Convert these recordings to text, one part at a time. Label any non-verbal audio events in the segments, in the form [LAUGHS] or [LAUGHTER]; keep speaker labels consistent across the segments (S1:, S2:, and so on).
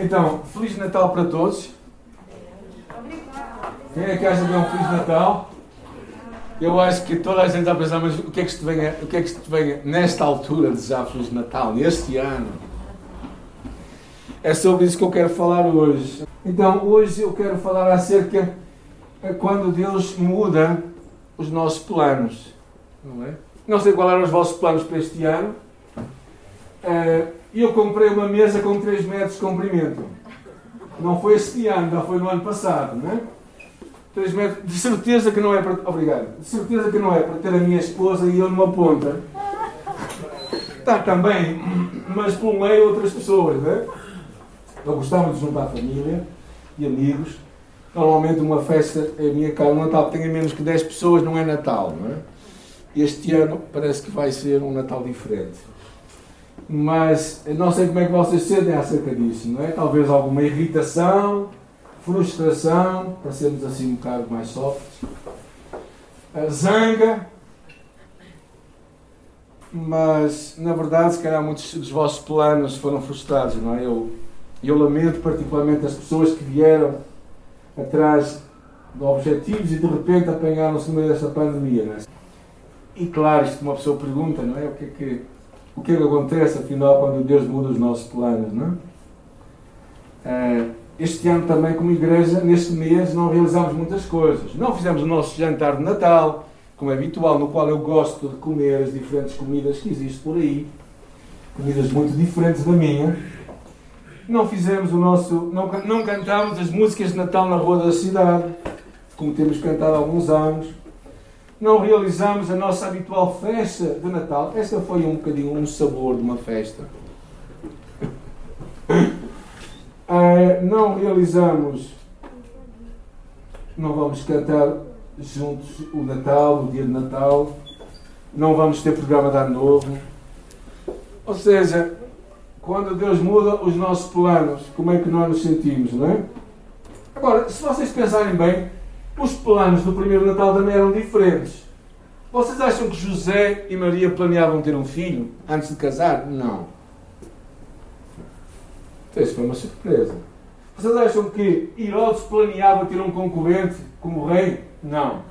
S1: Então, Feliz Natal para todos. Quem é que acha que é um Feliz Natal? Eu acho que toda a gente está a pensar, mas o que é que te venha, o que é que te venha nesta altura desejar Feliz Natal, neste ano? É sobre isso que eu quero falar hoje. Então, hoje eu quero falar acerca de quando Deus muda os nossos planos. Não é? Não sei qual eram os vossos planos para este ano. Uh, eu comprei uma mesa com 3 metros de comprimento. Não foi este ano, já foi no ano passado, não é? 3 metros. De certeza que não é para. Obrigado. De certeza que não é para ter a minha esposa e eu numa ponta. Está também, mas pelo meio outras pessoas, não é? Eu gostava de juntar família e amigos. Normalmente uma festa é a minha casa, um Natal tenha menos que 10 pessoas não é Natal, não é? Este ano parece que vai ser um Natal diferente mas não sei como é que vocês sentem acerca disso, não é? Talvez alguma irritação, frustração, para sermos assim um bocado mais softs, zanga, mas na verdade, se calhar muitos dos vossos planos foram frustrados, não é? Eu, eu lamento particularmente as pessoas que vieram atrás de objetivos e de repente apanharam-se no meio desta pandemia, não é? E claro, isto uma pessoa pergunta, não é? O que é que o que é que acontece, afinal, quando Deus muda os nossos planos, não é? Eh, este ano também, como igreja, neste mês, não realizamos muitas coisas. Não fizemos o nosso jantar de Natal, como é habitual, no qual eu gosto de comer as diferentes comidas que existem por aí. Comidas muito diferentes da minha. Não fizemos o nosso. Não, não cantámos as músicas de Natal na rua da cidade, como temos cantado há alguns anos não realizamos a nossa habitual festa de Natal. Esta foi um bocadinho um sabor de uma festa. Uh, [LAUGHS] não realizamos, não vamos cantar juntos o Natal, o dia de Natal, não vamos ter programa de ano novo. Ou seja, quando Deus muda os nossos planos, como é que nós nos sentimos, não é? Agora, se vocês pensarem bem, os planos do primeiro Natal também eram diferentes. Vocês acham que José e Maria planeavam ter um filho antes de casar? Não. Então, isso foi uma surpresa. Vocês acham que Herodes planeava ter um concorrente como rei? Não.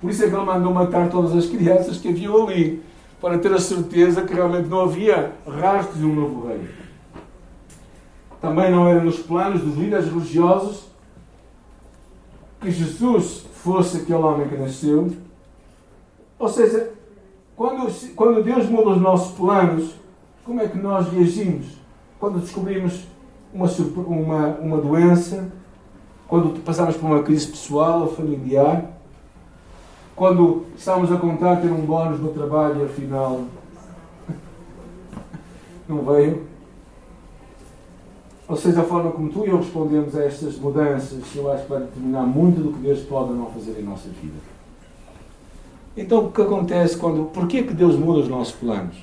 S1: Por isso é que ele mandou matar todas as crianças que havia ali, para ter a certeza que realmente não havia rastros de um novo rei. Também não era nos planos dos líderes religiosos que Jesus fosse aquele homem que nasceu. Ou seja, quando, quando Deus muda os nossos planos, como é que nós reagimos? Quando descobrimos uma, uma, uma doença, quando passamos por uma crise pessoal ou familiar, quando estamos a contar ter um bónus no trabalho e afinal [LAUGHS] não veio. Ou seja, a forma como tu e eu respondemos a estas mudanças, eu acho que vai determinar muito do que Deus pode ou não fazer em nossa vida. Então, o que acontece quando. Porquê que Deus muda os nossos planos?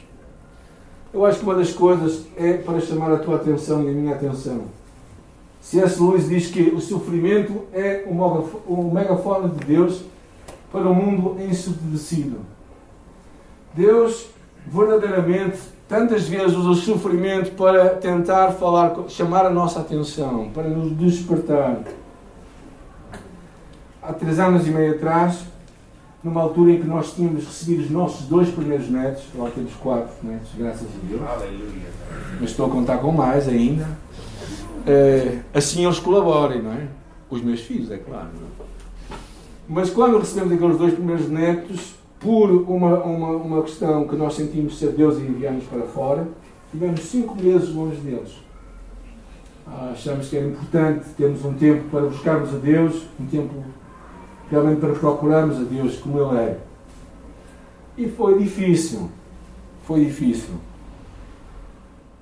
S1: Eu acho que uma das coisas é para chamar a tua atenção e a minha atenção. C.S. Lewis diz que o sofrimento é o megafone de Deus para o mundo ensurdecido. Deus verdadeiramente tantas vezes usa o sofrimento para tentar falar, chamar a nossa atenção, para nos despertar. Há três anos e meio atrás, numa altura em que nós tínhamos recebido os nossos dois primeiros netos, agora temos quatro netos, graças a Deus. Aleluia. Mas estou a contar com mais ainda. É, assim eles colaborem, não é? Os meus filhos, é claro. É? Mas quando recebemos aqueles dois primeiros netos, por uma, uma, uma questão que nós sentimos ser Deus e enviamos para fora, tivemos cinco meses longe deles. Ah, achamos que era importante termos um tempo para buscarmos a Deus, um tempo realmente para procurarmos a Deus como Ele é. E foi difícil. Foi difícil.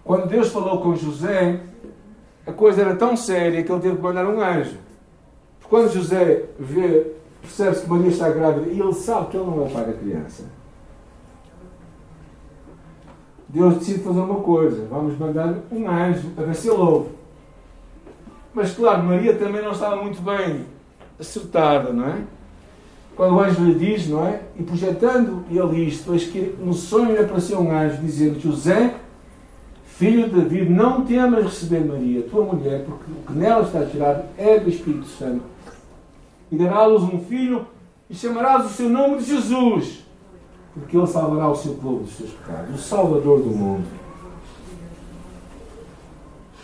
S1: Quando Deus falou com José, a coisa era tão séria que ele teve que mandar um anjo. Quando José vê percebe-se que Maria está grávida e ele sabe que ele não é pai da criança. Deus decide fazer uma coisa: vamos mandar um anjo a ver se ele ouve. Mas claro, Maria também não estava muito bem acertada, não é? Quando o anjo lhe diz, não é? E projetando ele isto, pois que no sonho lhe apareceu um anjo dizendo: José, Filho de David, não temas receber Maria, tua mulher, porque o que nela está gerado é do Espírito Santo. E dará-lhes um filho e chamarás o seu nome de Jesus, porque ele salvará o seu povo dos seus pecados, o Salvador do mundo.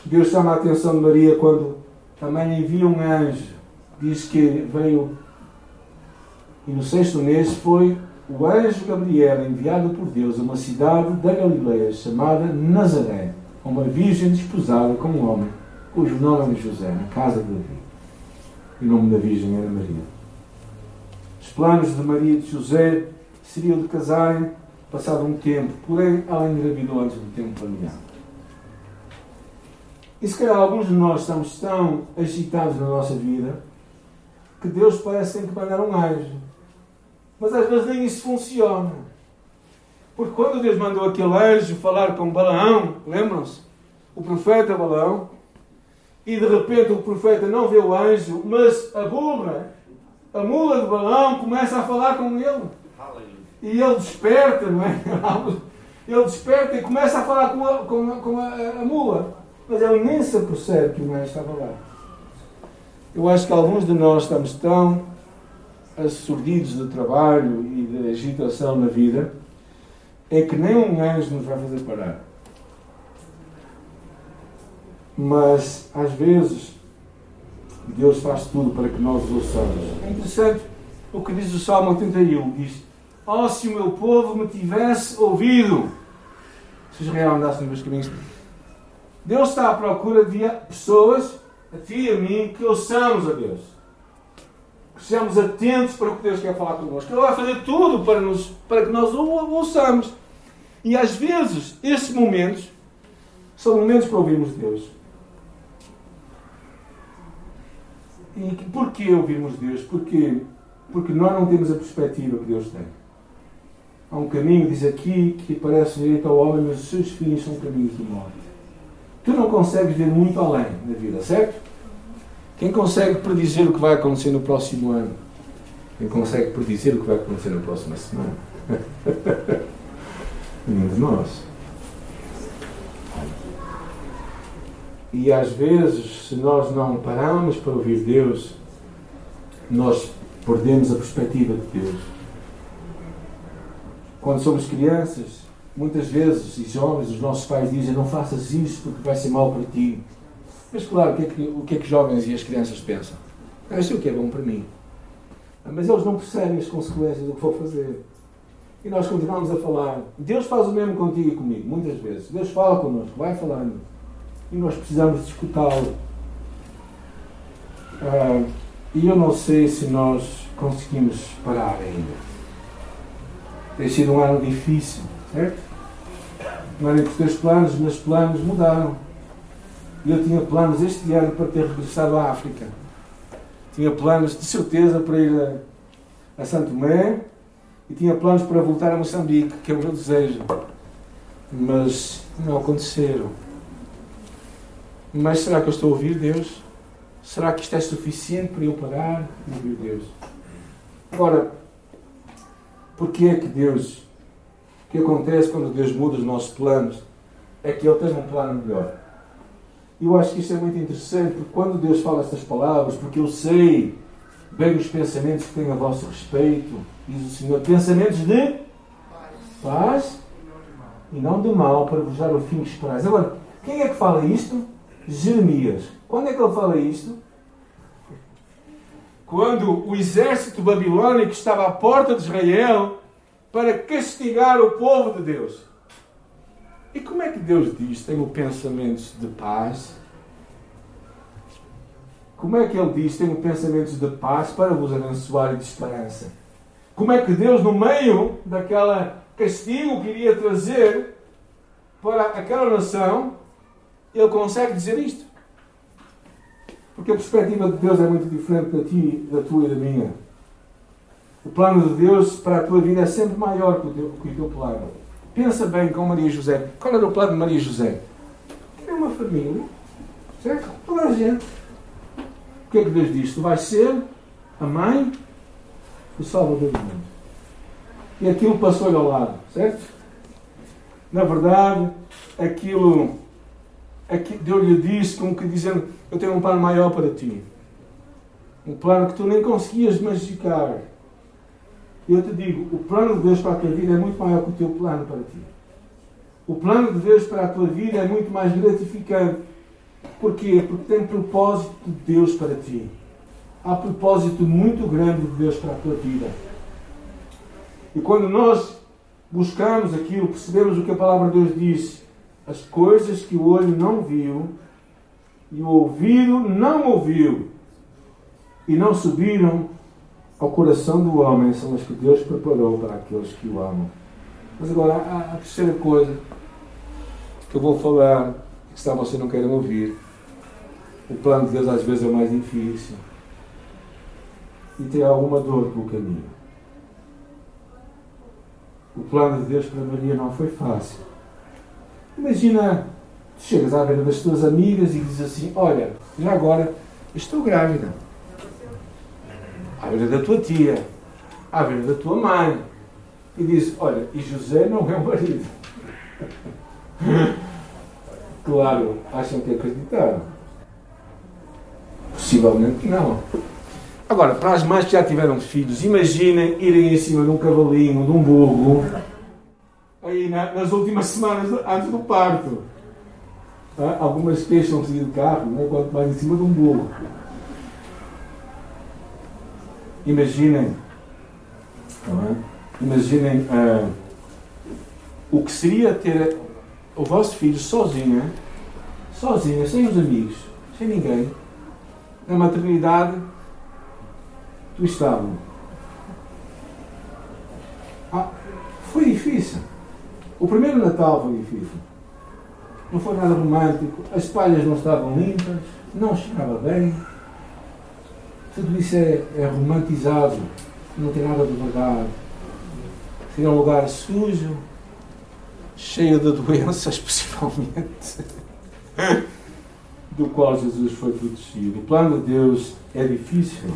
S1: Deus chama a atenção de Maria quando também envia um anjo. Diz que veio e no sexto mês foi o anjo Gabriel enviado por Deus a uma cidade da Galileia chamada Nazaré, a uma virgem desposada com um homem cujo nome era José, na casa de Davi. O nome da virgem era Maria. Os planos de Maria e de José seriam de casarem passado um tempo, porém ela engravidou antes do tempo planeado. E se calhar alguns de nós estamos tão agitados na nossa vida que Deus parece que tem que mandar um anjo. Mas às vezes nem isso funciona. Porque quando Deus mandou aquele anjo falar com Balaão, lembram-se? O profeta Balaão, e de repente o profeta não vê o anjo, mas a burra, a mula de Balaão, começa a falar com ele. E ele desperta, não é? [LAUGHS] Ele desperta e começa a falar com a, com a, com a, a mula. Mas ele nem se percebe que o anjo estava lá. Eu acho que alguns de nós estamos tão assurdidos de trabalho e de agitação na vida, é que nem um anjo nos vai fazer parar. Mas, às vezes, Deus faz tudo para que nós ouçamos. É interessante o que diz o Salmo 81. Diz, oh, se o meu povo me tivesse ouvido, se Israel andasse nos meus caminhos. Deus está à procura de pessoas, a ti e a mim, que ouçamos a Deus. Que sejamos atentos para o que Deus quer falar connosco. Ele vai fazer tudo para, nos, para que nós o ouçamos. E às vezes, esses momentos são momentos para ouvirmos Deus. E porquê ouvirmos Deus? Porque, porque nós não temos a perspectiva que Deus tem. Há um caminho, diz aqui, que parece direito ao homem, mas os seus filhos são caminhos de morte. Tu não consegues ver muito além na vida, certo? Quem consegue predizer o que vai acontecer no próximo ano? Quem consegue predizer o que vai acontecer na próxima semana? [LAUGHS] Nenhum de nós. E às vezes, se nós não paramos para ouvir Deus, nós perdemos a perspectiva de Deus. Quando somos crianças, muitas vezes, e jovens, os nossos pais dizem: Não faças isso porque vai ser mal para ti. Mas, claro, o que é que, o que, é que os jovens e as crianças pensam? Eu sei o que é bom para mim. Mas eles não percebem as consequências do que vou fazer. E nós continuamos a falar. Deus faz o mesmo contigo e comigo, muitas vezes. Deus fala connosco, vai falando e nós precisamos de escutá-lo. Ah, e eu não sei se nós conseguimos parar ainda. Tem sido um ano difícil, certo? Não eram os planos, os meus planos mudaram. Eu tinha planos este ano para ter regressado à África. Tinha planos de certeza para ir a, a Santo Tomé e tinha planos para voltar a Moçambique, que é o meu desejo. Mas não aconteceram. Mas será que eu estou a ouvir Deus? Será que isto é suficiente para eu parar e ouvir Deus? Agora, porquê é que Deus, o que acontece quando Deus muda os nossos planos, é que Ele tem um plano melhor. Eu acho que isto é muito interessante, porque quando Deus fala estas palavras, porque eu sei bem os pensamentos que tenho a vosso respeito, diz o Senhor, pensamentos de paz e não de mal, para vos dar o fim que esperais. Agora, quem é que fala isto? Jeremias. Quando é que ele fala isto? Quando o exército babilônico estava à porta de Israel para castigar o povo de Deus. E como é que Deus diz: tenho pensamentos de paz? Como é que Ele diz: tenho pensamentos de paz para vos abençoar e de esperança? Como é que Deus, no meio daquela castigo que iria trazer para aquela nação, ele consegue dizer isto. Porque a perspectiva de Deus é muito diferente da, ti, da tua e da minha. O plano de Deus para a tua vida é sempre maior que o teu, que o teu plano. Pensa bem com Maria José. Qual era o plano de Maria José? Ter uma família. Certo? Toda a gente. O que é que Deus diz? Tu vais ser a mãe do Salvador do mundo. E aquilo passou-lhe ao lado. Certo? Na verdade, aquilo que Deus lhe disse, como que dizendo: Eu tenho um plano maior para ti. Um plano que tu nem conseguias magicar. Eu te digo: o plano de Deus para a tua vida é muito maior que o teu plano para ti. O plano de Deus para a tua vida é muito mais gratificante. Porquê? Porque tem propósito de Deus para ti. Há propósito muito grande de Deus para a tua vida. E quando nós buscamos aquilo, percebemos o que a palavra de Deus diz, as coisas que o olho não viu e o ouvido não ouviu e não subiram ao coração do homem são as que Deus preparou para aqueles que o amam. Mas agora, a, terceira coisa que eu vou falar, que se vocês não querem ouvir, o plano de Deus às vezes é mais difícil e tem alguma dor pelo caminho. O plano de Deus para Maria não foi fácil. Imagina, chegas à beira das tuas amigas e dizes assim: Olha, já agora estou grávida. À beira da tua tia, à beira da tua mãe. E diz: Olha, e José não é o marido. [LAUGHS] claro, acham que acreditaram. Possivelmente não. Agora, para as mães que já tiveram filhos, imaginem irem em cima de um cavalinho, de um burro, aí nas últimas semanas antes do parto. Ah, algumas queixam-se de carro, né, quanto mais em cima de um burro. Imaginem, é? imaginem uh, o que seria ter o vosso filho sozinho, sozinho, sem os amigos, sem ninguém, na maternidade do estábulo. Ah, foi difícil. O primeiro Natal foi difícil. Não foi nada romântico. As palhas não estavam limpas, não cheirava bem. Tudo isso é, é romantizado. Não tem nada de verdade. Seria um lugar sujo, cheio de [LAUGHS] doenças, possivelmente, do qual Jesus foi protegido. O plano de Deus é difícil.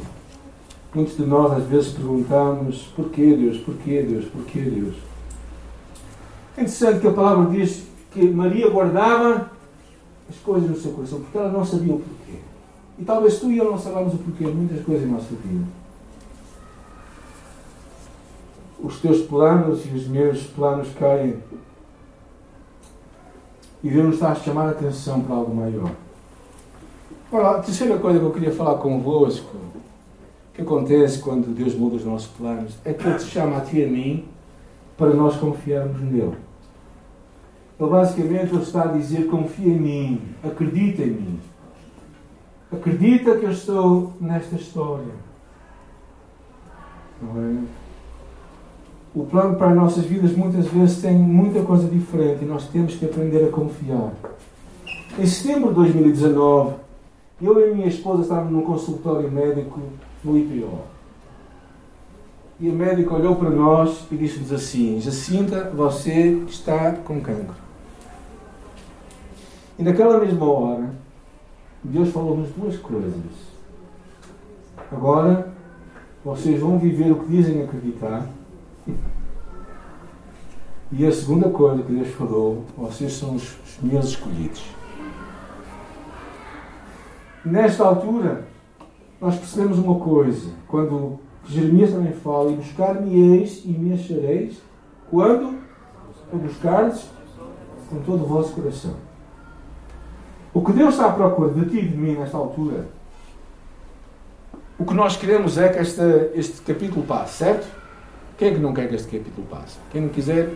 S1: Muitos de nós às vezes perguntamos: porquê Deus? Porquê Deus? Porquê Deus? É interessante que a palavra diz que Maria guardava as coisas no seu coração, porque ela não sabia o porquê. E talvez tu e eu não saibamos o porquê de muitas coisas em nossa vida. Os teus planos e os meus planos caem. E Deus nos está a chamar a atenção para algo maior. Ora, a terceira coisa que eu queria falar convosco que acontece quando Deus muda os nossos planos é que Ele te chama a ti e a mim para nós confiarmos nele. Ele basicamente ele está a dizer: confia em mim, acredita em mim. Acredita que eu estou nesta história. Não é? O plano para as nossas vidas muitas vezes tem muita coisa diferente e nós temos que aprender a confiar. Em setembro de 2019, eu e a minha esposa estávamos num consultório médico no IPO. E a médica olhou para nós e disse-nos assim: Jacinta, você está com cancro. E naquela mesma hora, Deus falou-nos duas coisas. Agora, vocês vão viver o que dizem acreditar. E a segunda coisa que Deus falou: vocês são os meus escolhidos. Nesta altura, nós percebemos uma coisa, quando Jeremias também fala, e buscar-me-eis e me achareis, quando o buscardes com todo o vosso coração. O que Deus está à procura de ti e de mim nesta altura, o que nós queremos é que este, este capítulo passe, certo? Quem é que não quer que este capítulo passe? Quem não quiser.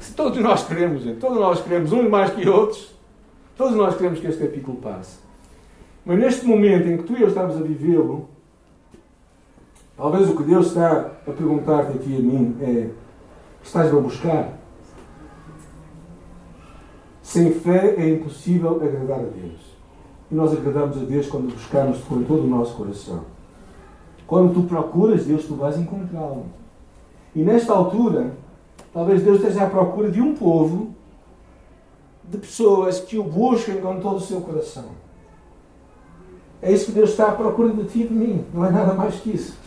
S1: Se todos nós queremos, todos nós queremos, uns mais que outros, todos nós queremos que este capítulo passe. Mas neste momento em que tu e eu estamos a vivê-lo, talvez o que Deus está a perguntar-te aqui a mim é: estás a buscar? Sem fé é impossível agradar a Deus. E nós agradamos a Deus quando buscamos com todo o nosso coração. Quando tu procuras Deus, tu vais encontrá-lo. E nesta altura, talvez Deus esteja à procura de um povo, de pessoas que o busquem com todo o seu coração. É isso que Deus está à procura de ti e de mim. Não é nada mais que isso.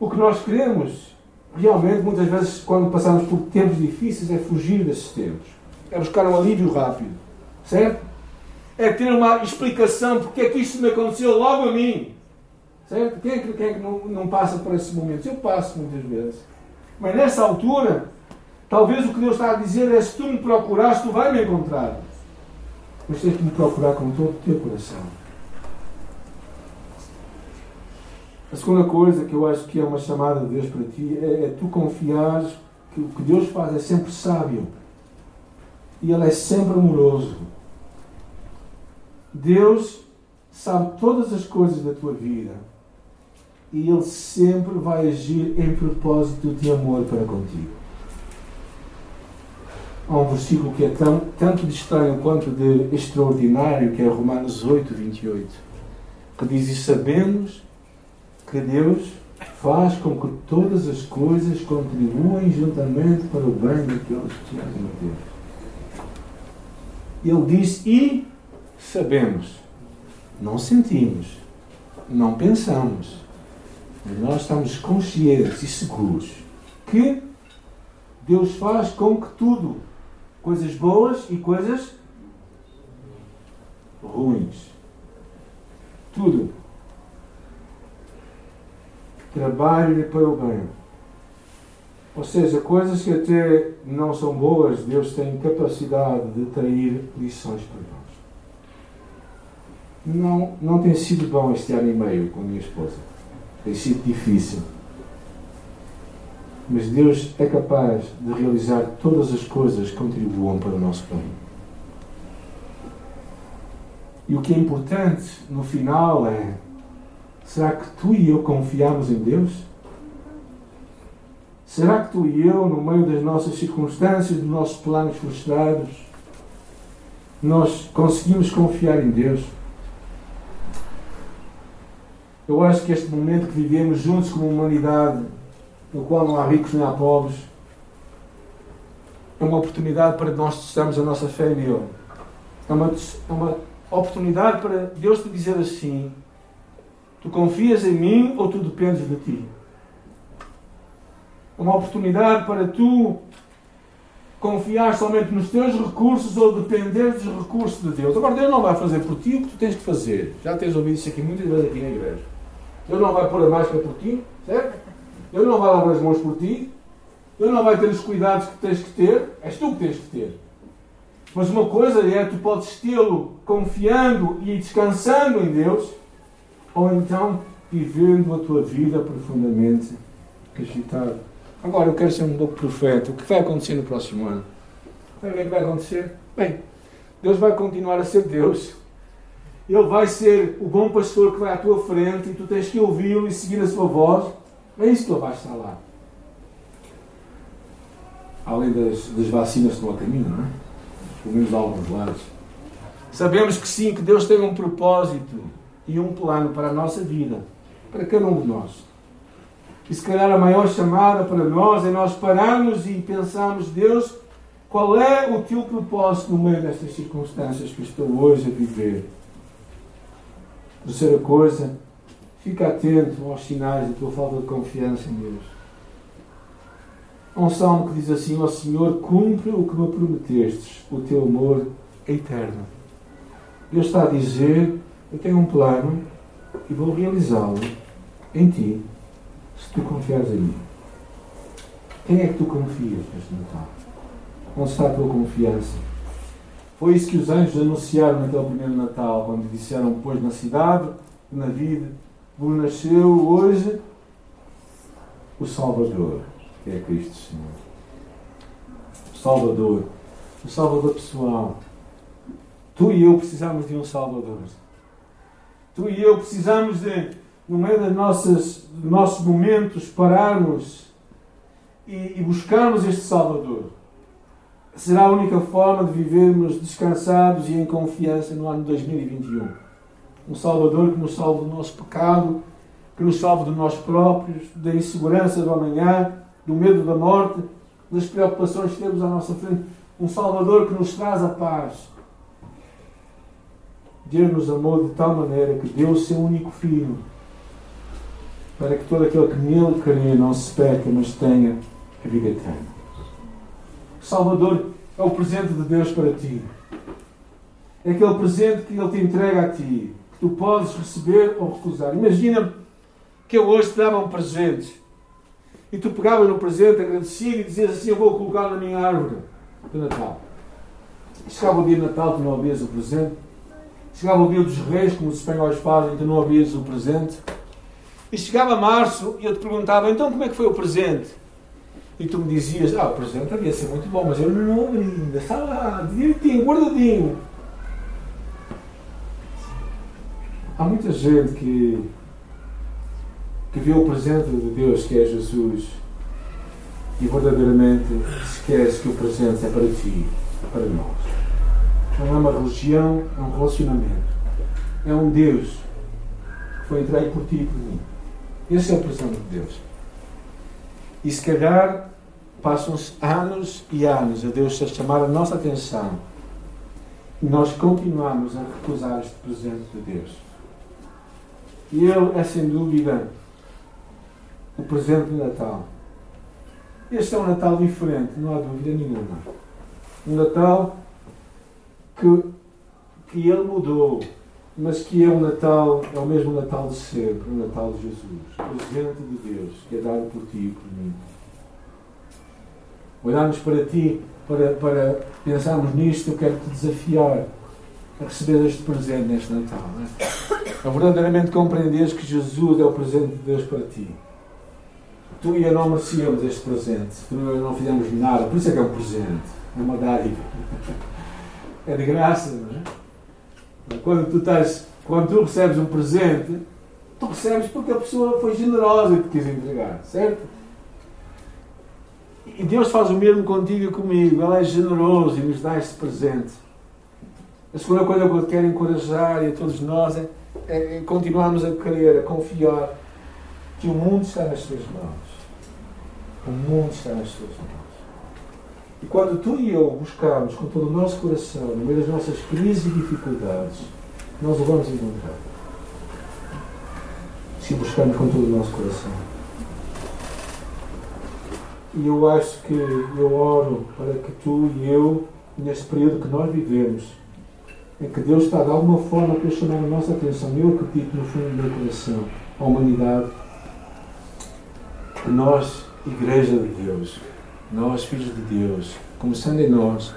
S1: O que nós queremos, realmente, muitas vezes, quando passamos por tempos difíceis, é fugir desses tempos. É buscar um alívio rápido. Certo? É ter uma explicação porque é que isto me aconteceu logo a mim. Certo? Quem é que, quem é que não, não passa por esses momentos? Eu passo muitas vezes. Mas nessa altura, talvez o que Deus está a dizer é: se tu me procurares, tu vais me encontrar. Mas tens que me procurar com todo o teu coração. A segunda coisa que eu acho que é uma chamada de Deus para ti é, é tu confiares que o que Deus faz é sempre sábio e Ele é sempre amoroso. Deus sabe todas as coisas da tua vida e Ele sempre vai agir em propósito de amor para contigo. Há um versículo que é tão, tanto de estranho quanto de extraordinário, que é Romanos 8, 28, que diz: E sabemos que Deus faz com que todas as coisas contribuem juntamente para o bem daqueles que amam a Deus. Ele diz: E sabemos, não sentimos, não pensamos, mas nós estamos conscientes e seguros que Deus faz com que tudo, coisas boas e coisas ruins, tudo, trabalhe para o bem. Ou seja, coisas que até não são boas, Deus tem capacidade de trair lições para nós. Não, não tem sido bom este ano e meio com a minha esposa. Tem sido difícil. Mas Deus é capaz de realizar todas as coisas que contribuam para o nosso bem. E o que é importante no final é Será que tu e eu confiamos em Deus? Será que tu e eu, no meio das nossas circunstâncias, dos nossos planos frustrados, nós conseguimos confiar em Deus? Eu acho que este momento que vivemos juntos como humanidade, no qual não há ricos nem há pobres, é uma oportunidade para nós testarmos a nossa fé nele. É uma, é uma oportunidade para Deus te dizer assim: Tu confias em mim ou tu dependes de ti? Uma oportunidade para tu confiar somente nos teus recursos ou depender dos recursos de Deus. Agora, Deus não vai fazer por ti o que tu tens que fazer. Já tens ouvido isso aqui muitas vezes aqui na igreja. Deus não vai pôr a máscara por ti, certo? Deus não vai lavar as mãos por ti. Deus não vai ter os cuidados que tens que ter. És tu que tens que ter. Mas uma coisa é, tu podes tê-lo confiando e descansando em Deus ou então vivendo a tua vida profundamente agitada. Agora eu quero ser um pouco profeta. O que vai acontecer no próximo ano? O que vai acontecer? Bem, Deus vai continuar a ser Deus. Ele vai ser o bom pastor que vai à tua frente e tu tens que ouvi-lo e seguir a sua voz. É isso que ele vai estar lá. Além das, das vacinas que estão a caminho, não é? Pelo menos alguns lados. Sabemos que sim, que Deus tem um propósito e um plano para a nossa vida, para cada um de nós. E se calhar a maior chamada para nós é nós pararmos e pensarmos, Deus, qual é o teu propósito no meio destas circunstâncias que estou hoje a viver? Terceira coisa, fica atento aos sinais da tua falta de confiança em Deus. Há um salmo que diz assim: Ó Senhor, cumpre o que me prometestes, o teu amor é eterno. Deus está a dizer eu tenho um plano e vou realizá-lo em ti, se tu confiares em mim. Quem é que tu confias neste Natal? Onde está a tua confiança? Foi isso que os anjos anunciaram naquele primeiro Natal, quando disseram: Pois na cidade, na vida, vos nasceu hoje o Salvador, que é Cristo Senhor. O Salvador, o Salvador pessoal. Tu e eu precisamos de um Salvador. Tu e eu precisamos de, no meio das nossas, dos nossos momentos, pararmos e, e buscarmos este Salvador. Será a única forma de vivermos descansados e em confiança no ano 2021. Um Salvador que nos salve do nosso pecado, que nos salve de nós próprios, da insegurança do amanhã, do medo da morte, das preocupações que temos à nossa frente. Um Salvador que nos traz a paz, Deus nos amou de tal maneira que deu o seu único filho para que todo aquele que nele crê não se peque, mas tenha a vida eterna. Salvador é o presente de Deus para ti. É aquele presente que Ele te entrega a ti, que tu podes receber ou recusar. Imagina que eu hoje te dava um presente e tu pegavas no presente agradecido e dizias assim: Eu vou colocar na minha árvore de Natal. Chegava o dia de Natal, tu não havias o presente. Chegava o dia dos reis, como os espanhóis fazem, tu não havias o presente. E chegava março e eu te perguntava: Então como é que foi o presente? E tu me dizias: Ah, o presente havia ser muito bom, mas eu não abri ainda, estava lá, direitinho, guardadinho. Há muita gente que, que vê o presente de Deus, que é Jesus, e verdadeiramente esquece que o presente é para ti, para nós. Não é uma religião, é um relacionamento. É um Deus que foi entregue por ti e por mim. Esse é o presente de Deus. E se calhar passam-se anos e anos a Deus a chamar a nossa atenção e nós continuamos a recusar este presente de Deus. E Ele é sem dúvida o presente de Natal. Este é um Natal diferente, não há dúvida nenhuma. Um Natal que, que Ele mudou, mas que é um Natal, é o mesmo Natal de sempre, o Natal de Jesus, o presente de Deus, que é dado por ti e por mim. Olharmos para ti, para, para pensarmos nisto, eu quero te desafiar a receber este presente neste Natal. Não é? A verdadeiramente compreenderes que Jesus é o presente de Deus para ti. Tu e eu não merecíamos este presente. Tu e eu não fizemos nada. Por isso é que é um presente. É uma dádiva. É de graça, não é? Quando tu, estás, quando tu recebes um presente, tu recebes porque a pessoa foi generosa e te quis entregar, certo? E Deus faz o mesmo contigo e comigo. Ele é generoso e nos dá este presente. A segunda coisa que eu quero encorajar e a todos nós é, é, é continuarmos a querer, a confiar que o mundo está nas tuas mãos. O mundo está nas tuas mãos. E quando tu e eu buscarmos com todo o nosso coração, no meio das nossas crises e dificuldades, nós o vamos encontrar. Se buscarmos com todo o nosso coração. E eu acho que eu oro para que tu e eu, neste período que nós vivemos, em que Deus está de alguma forma a chamar a nossa atenção, eu acredito no fundo do meu coração, a humanidade, que nós, Igreja de Deus, nós, filhos de Deus, começando em nós,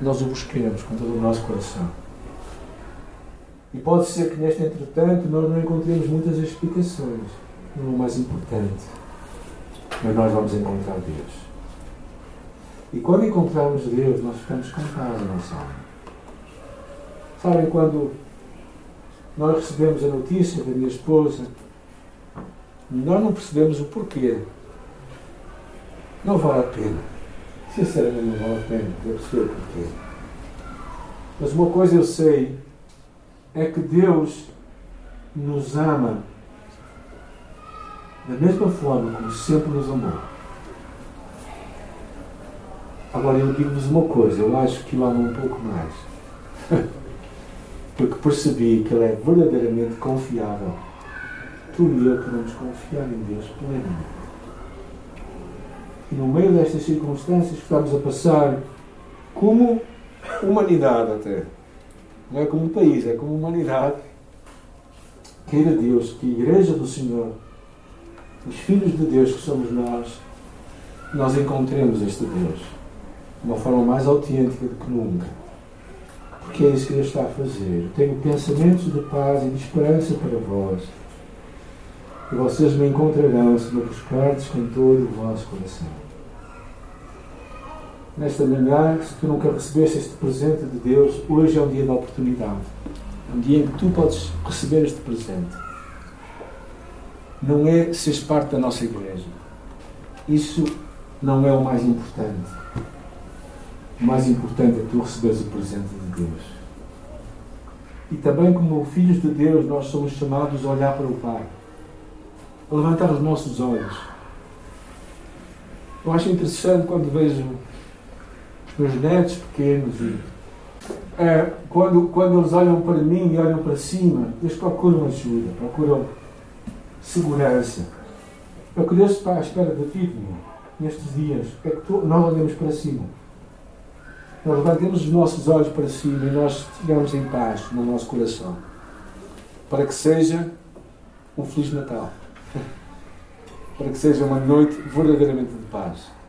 S1: nós o busquemos com todo o nosso coração. E pode ser que neste entretanto nós não encontremos muitas explicações, não é o mais importante, mas nós vamos encontrar Deus. E quando encontrarmos Deus, nós ficamos com paz na nossa alma. Sabem quando nós recebemos a notícia da minha esposa, nós não percebemos o porquê não vale a pena. Sinceramente, não vale a pena. Eu perceber porquê. Mas uma coisa eu sei é que Deus nos ama da mesma forma como sempre nos amou. Agora eu digo-vos uma coisa, eu acho que o amo um pouco mais. [LAUGHS] Porque percebi que ele é verdadeiramente confiável. Tu e eu podemos confiar em Deus plenamente. No meio destas circunstâncias que estamos a passar, como humanidade até, não é como país, é como humanidade, queira Deus que a Igreja do Senhor, os filhos de Deus que somos nós, nós encontremos este Deus de uma forma mais autêntica do que nunca. Porque é isso que Deus está a fazer. Tenho pensamentos de paz e de esperança para vós. E vocês me encontrarão se me buscardes com todo o vosso coração. Nesta manhã, se tu nunca recebeste este presente de Deus, hoje é um dia de oportunidade. É um dia em que tu podes receber este presente. Não é seres parte da nossa igreja. Isso não é o mais importante. O mais importante é tu receberes o presente de Deus. E também, como filhos de Deus, nós somos chamados a olhar para o Pai a levantar os nossos olhos. Eu acho interessante quando vejo os meus netos pequenos e é, quando, quando eles olham para mim e olham para cima, eles procuram ajuda, procuram segurança. É o que Deus está à espera de ti, nestes dias. É que tu, nós olhamos para cima. nós levantemos os nossos olhos para cima e nós estivemos em paz no nosso coração. Para que seja um Feliz Natal. Para que seja uma noite verdadeiramente de paz.